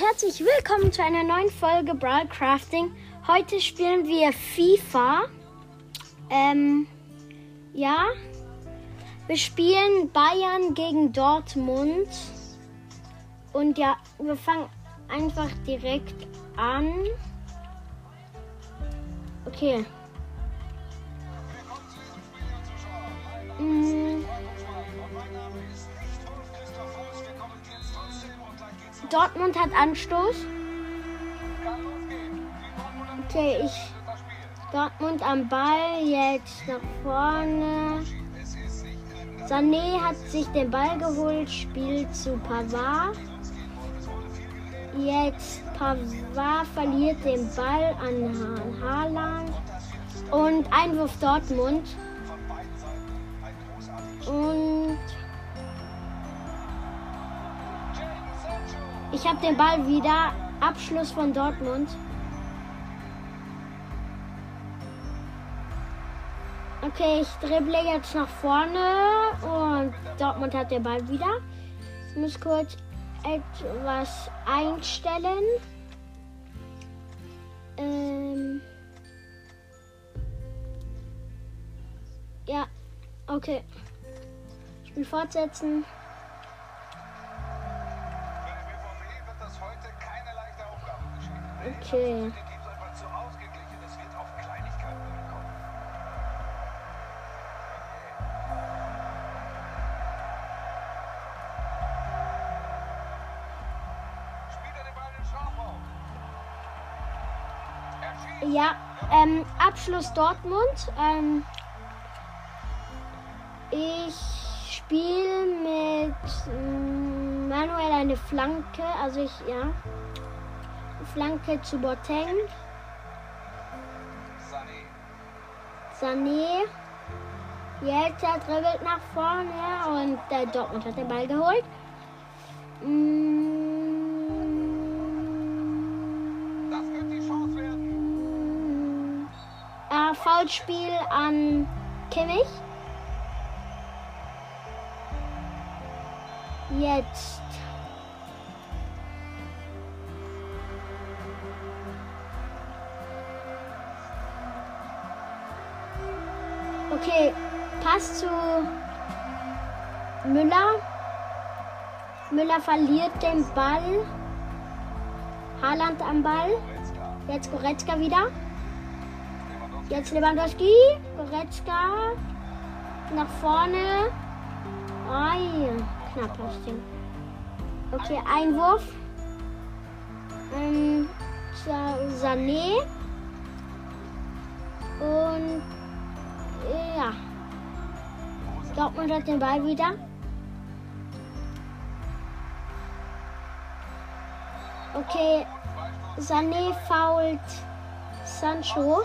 herzlich willkommen zu einer neuen Folge Brawl Crafting. Heute spielen wir FIFA. Ähm, ja. Wir spielen Bayern gegen Dortmund. Und ja, wir fangen einfach direkt an. Okay. Mm. Dortmund hat Anstoß. Okay, ich. Dortmund am Ball, jetzt nach vorne. Sané hat sich den Ball geholt, spielt zu Pavard. Jetzt Pavard verliert den Ball an Haaland. Und Einwurf Dortmund. Und ich habe den Ball wieder. Abschluss von Dortmund. Okay, ich dribble jetzt nach vorne und Dortmund hat den Ball wieder. Ich muss kurz etwas einstellen. Ähm ja, okay. Spiel fortsetzen. Okay. Ja, ähm, Abschluss Dortmund. Ähm, ich spiele mit ähm, Manuel eine Flanke, also ich, ja. Flanke zu Boateng. Sané. Jetzt er dribbelt nach vorne und der Dortmund hat den Ball geholt. Mm. Äh, Foulspiel an Kimmich. Jetzt. Okay, Pass zu Müller. Müller verliert den Ball. Haaland am Ball. Jetzt Goretzka wieder. Jetzt Lewandowski. Goretzka. Nach vorne. Ai, knapp das Ding. Okay, Einwurf. Ähm, Sané. Und ja. Dortmund hat den Ball wieder. Okay, Sané fault Sancho.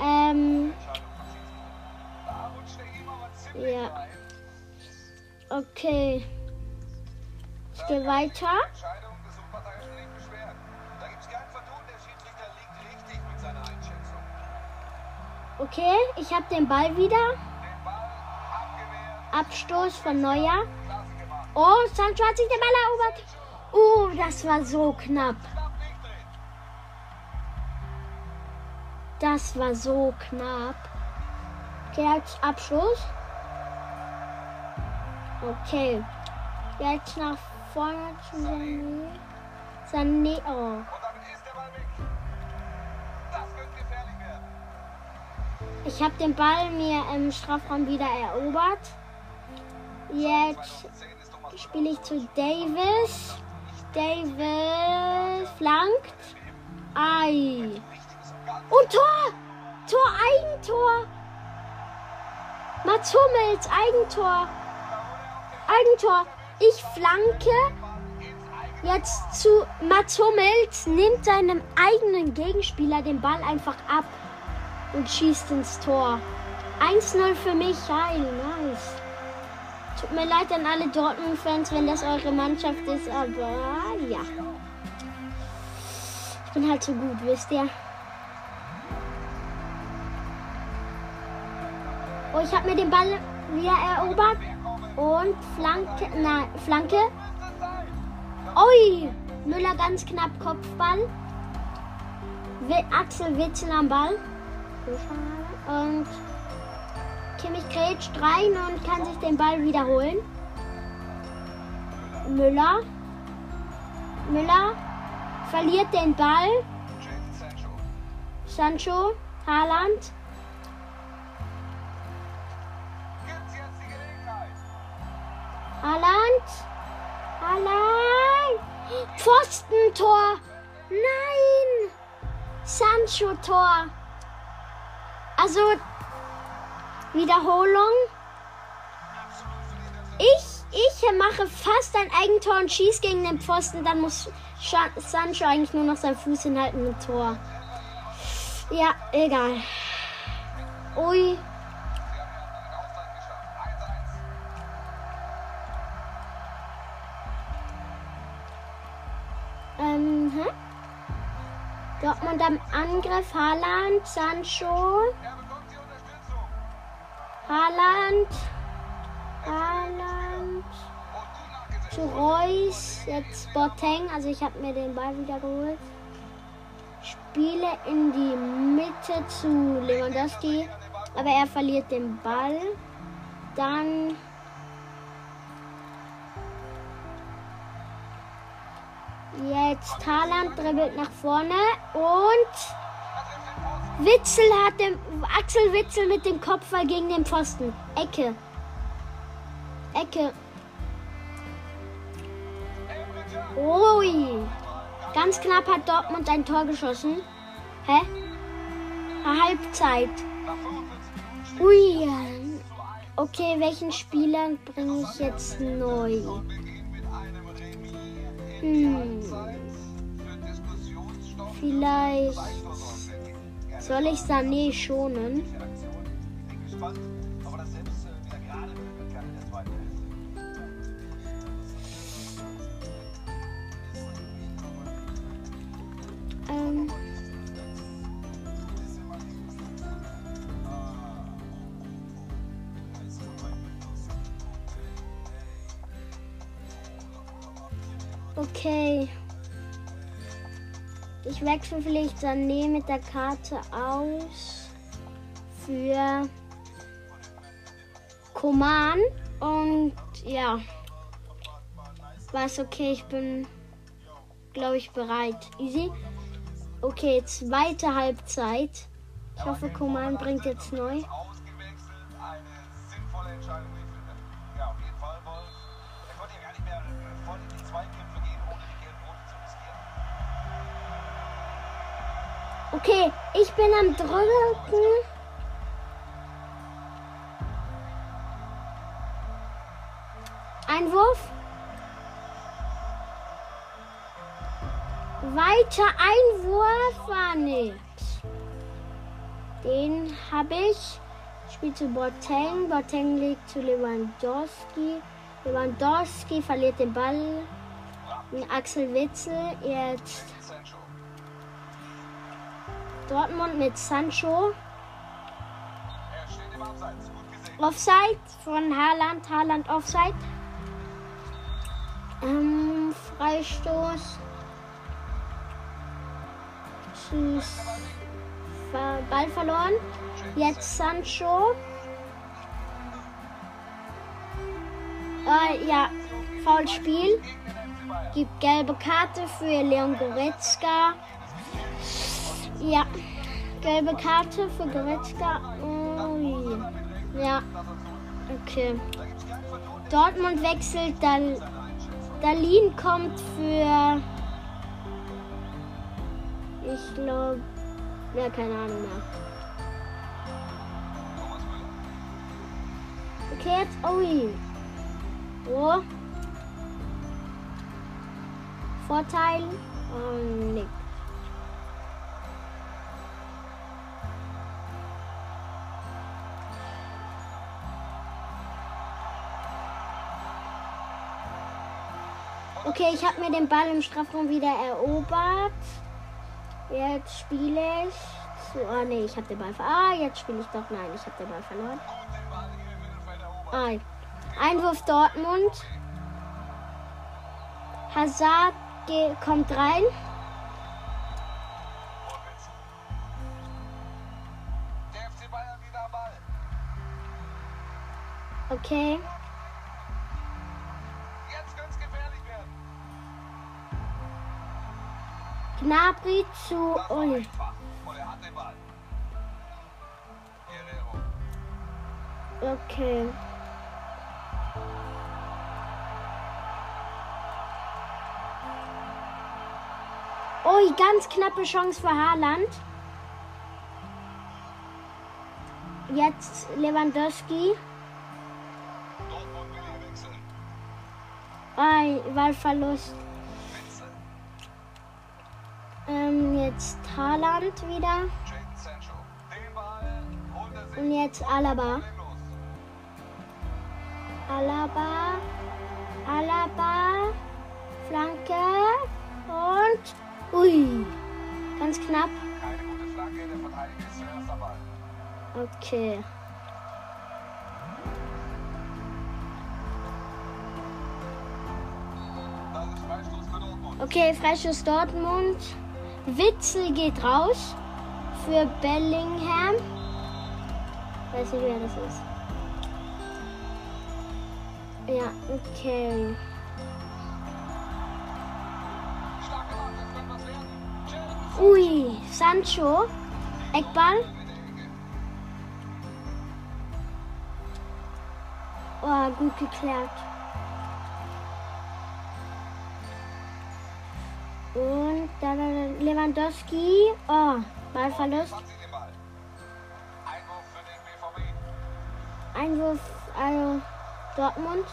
Ähm, ja. Okay. Ich gehe weiter. Okay, ich habe den Ball wieder. Abstoß von Neuer. Oh, Sancho hat sich den Ball erobert. Oh, das war so knapp. Das war so knapp. Okay, jetzt Abschluss. Okay. Jetzt nach vorne zu Sané. Sané. Oh. Ich habe den Ball mir im Strafraum wieder erobert. Jetzt spiele ich zu Davis. Davis flankt. Ei. Und Tor! Tor, Eigentor! Mats Hummels, Eigentor. Eigentor. Ich flanke jetzt zu Mats Hummels, nimmt seinem eigenen Gegenspieler den Ball einfach ab und schießt ins Tor. 1-0 für mich, geil, nice. Tut mir leid an alle Dortmund-Fans, wenn das eure Mannschaft ist, aber ja. Ich bin halt so gut, wisst ihr. Oh, ich habe mir den Ball wieder erobert. Und Flanke, nein, Flanke. Ui, Müller ganz knapp Kopfball. Axel Witzel am Ball. Und Kimmich grätscht rein und kann sich den Ball wiederholen. Müller. Müller verliert den Ball. Sancho, Haaland. Haaland. Haaland. Pfostentor. Nein. Sancho-Tor. Also, Wiederholung. Ich, ich mache fast ein Eigentor und schieße gegen den Pfosten. Dann muss Sancho eigentlich nur noch seinen Fuß hinhalten im Tor. Ja, egal. Ui. Haaland, Sancho. Haaland. Haaland. Zu Reus. Jetzt Boateng. Also ich habe mir den Ball wieder geholt. Spiele in die Mitte zu Lewandowski. Aber er verliert den Ball. Dann Jetzt Haaland dribbelt nach vorne und Witzel hat dem Axel Witzel mit dem Kopfball gegen den Pfosten. Ecke. Ecke. Ui. Ganz knapp hat Dortmund ein Tor geschossen. Hä? Halbzeit. Ui. Okay, welchen Spieler bringe ich jetzt neu? Hm. Vielleicht soll ich Sané schonen? Ähm. Okay. Ich wechsle vielleicht Sané mit der Karte aus für Koman. Und ja, was okay, ich bin, glaube ich, bereit. Easy. Okay, zweite Halbzeit. Ich hoffe, Koman bringt jetzt neu. Bin am drücken. Einwurf. Weiter Einwurf war nichts. Den habe ich. Spiel zu Boateng. Boateng legt zu Lewandowski. Lewandowski verliert den Ball. Axel Witzel jetzt Dortmund mit Sancho. Offside von Haaland. Haaland Offside. Ähm, Freistoß. Tschüss. Ball verloren. Jetzt Sancho. Äh, ja, Foulspiel. Gibt gelbe Karte für Leon Goretzka. Gelbe Karte für Goretzka. Oh, ja. Okay. Dortmund wechselt, Dal Dalin kommt für. Ich glaube. Ja, keine Ahnung mehr. Okay, jetzt Oi. Oh. Vorteil. Oh, nix. Okay, ich habe mir den Ball im Strafraum wieder erobert. Jetzt spiele ich. Oh nee, ich habe den Ball verloren. Ah, jetzt spiele ich doch. Nein, ich habe den Ball verloren. Ah, Einwurf Dortmund. Hazard kommt rein. Okay. Gnabry zu Uli. Okay. Ui, ganz knappe Chance für Haaland. Jetzt Lewandowski. Ei, Ballverlust. Jetzt Haaland wieder. Er Und jetzt Alaba. Alaba. Alaba. Flanke. Und. Ui. Ganz knapp. Okay. Freistoß für Dortmund. Witzel geht raus für Bellingham. Weiß nicht, wer das ist. Ja, okay. Ui, Sancho. Eckball. Oh, gut geklärt. Und Lewandowski. Oh, Ballverlust. Einwurf, also Dortmund.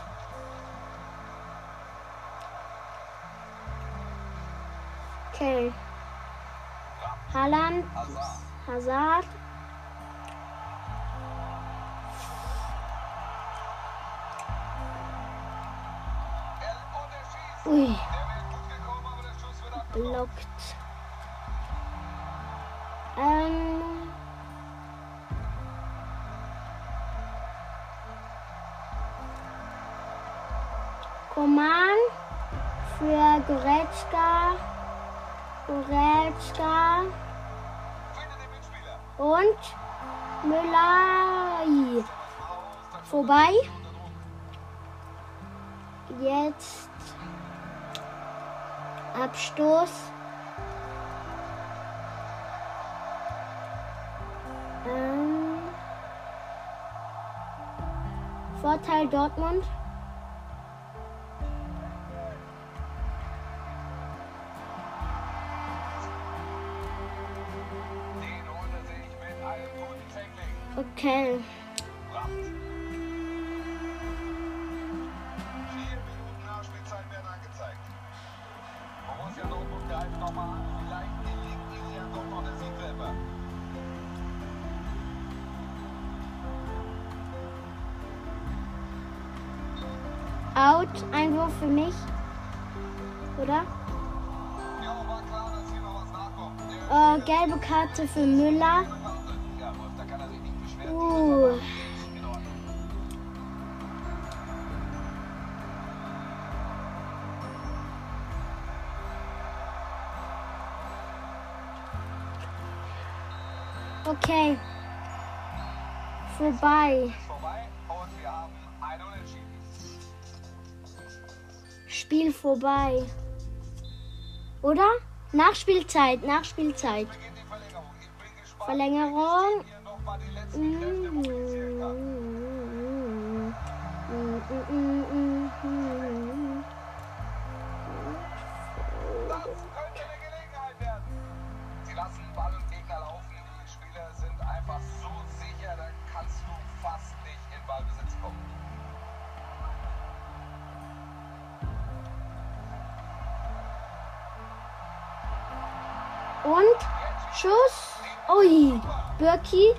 Okay. Haaland, Hazard. Schuss wird abgeblockt. blockt. Ähm. Koman für Goretzka. Goretzka. Und Müller. Vorbei. Jetzt Abstoß. Ähm, Vorteil Dortmund. Den greift nochmal an. Vielleicht gelingt ihnen ja doch noch der Siegtreffer. Out. Einwurf für mich. Oder? Ja, war klar, dass hier noch was nachkommt. Äh, gelbe Karte für Müller. Okay. Vorbei. Spiel vorbei. Oder? Nachspielzeit, Nachspielzeit. Verlängerung. Verlängerung. Hier nochmal die letzten in Ballbesitz kommen. Und Schuss. Ui, Birki.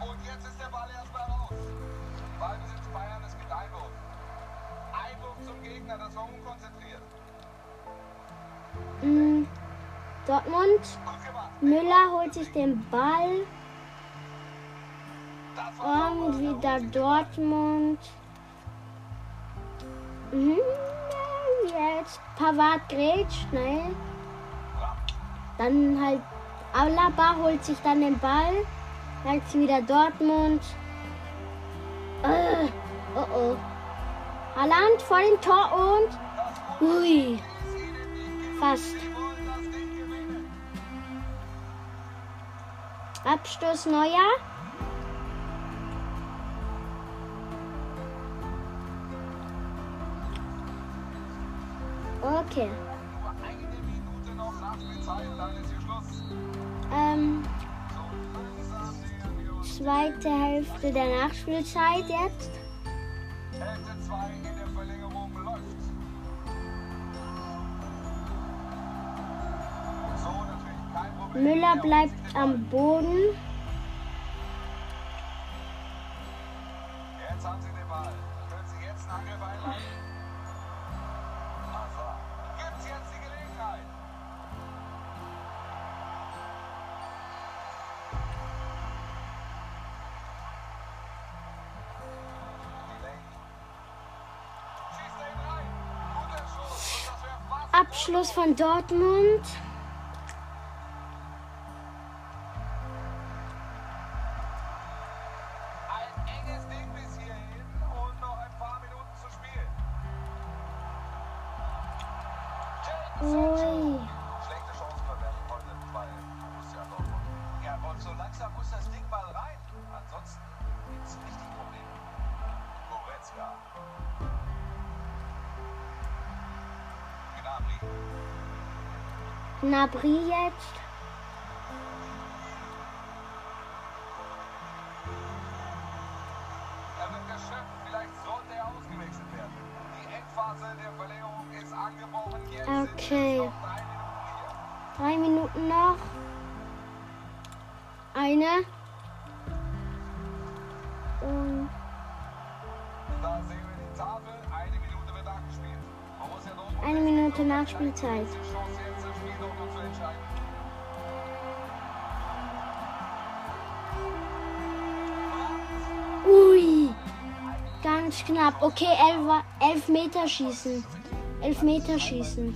Und jetzt ist der Ball erstmal raus. Ballbesitz Bayern, es gibt Einwurf. Einwurf zum Gegner, das war unkonzentriert. Mm, Dortmund. Müller holt sich den Ball. Und wieder Dortmund. Mhm, jetzt Pavard grätscht, schnell. Dann halt Alaba holt sich dann den Ball. Jetzt wieder Dortmund. Äh, oh oh. Haaland vor dem Tor und. Ui. Fast. Abstoß Neuer. Okay. Ähm, zweite Hälfte der Nachspielzeit jetzt. Hälfte 2 in der Verlängerung läuft. So natürlich kein Problem. Müller bleibt am Boden. Abschluss von Dortmund. Gnabry jetzt. Er wird erschöpft. Vielleicht sollte er ausgewechselt werden. Die Endphase der Verlängerung ist angebrochen. Jetzt Okay. sind es noch drei Minuten hier. Drei Minuten noch. Eine. Entscheiden. Ui. Ganz knapp. Okay, elf, elf Meter schießen. Elf Meter schießen.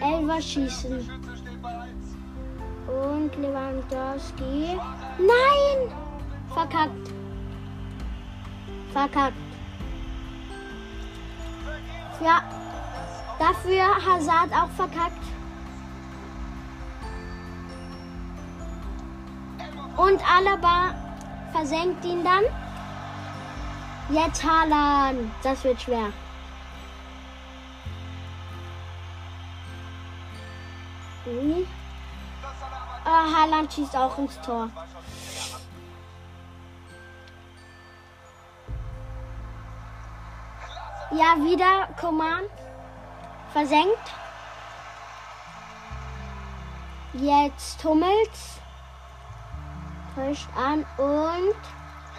Elfer schießen. Und Lewandowski. Nein! Verkackt. Verkackt. Ja. Dafür Hazard auch verkackt. Und Alaba versenkt ihn dann. Jetzt Haaland. Das wird schwer. Er aber Ah, Haaland schießt auch ins Tor. Ja, wieder Command. Versenkt. Jetzt Hummels. Täuscht an und.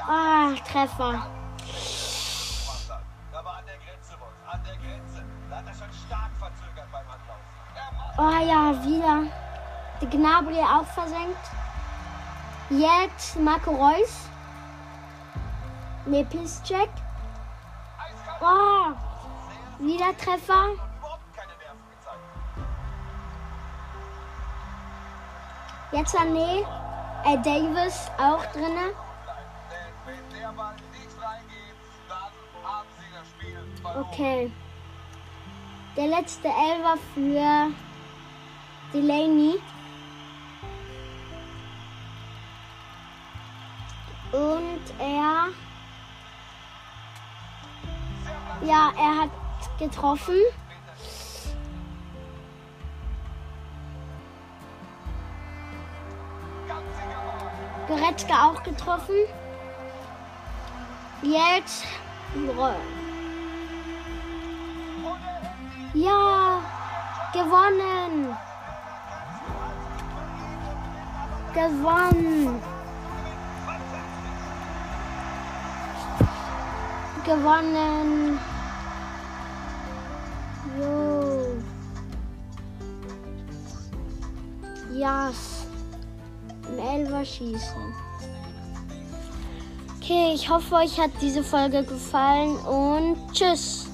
Ah, Treffer. gemacht hat. Da war an der Grenze, Wolf. An der Grenze. Da hat er schon stark verzögert beim Anlauf. Er macht Oh ja, wieder. Die Gnabry auch versenkt. Jetzt Marco Reus. Ne, Pisscheck. Oh, wieder Treffer. und überhaupt keine Nerven gezeigt. Jetzt Sané. Äh, Davis auch drinne. Okay. Der letzte Elfer für Delaney. Und er. Ja, er hat getroffen. Goretzka auch getroffen. Jetzt. Ja, gewonnen. Gewonnen. Gewonnen. Jo. Yes. Im Elfer schießen. Okay, ich hoffe, euch hat diese Folge gefallen und tschüss.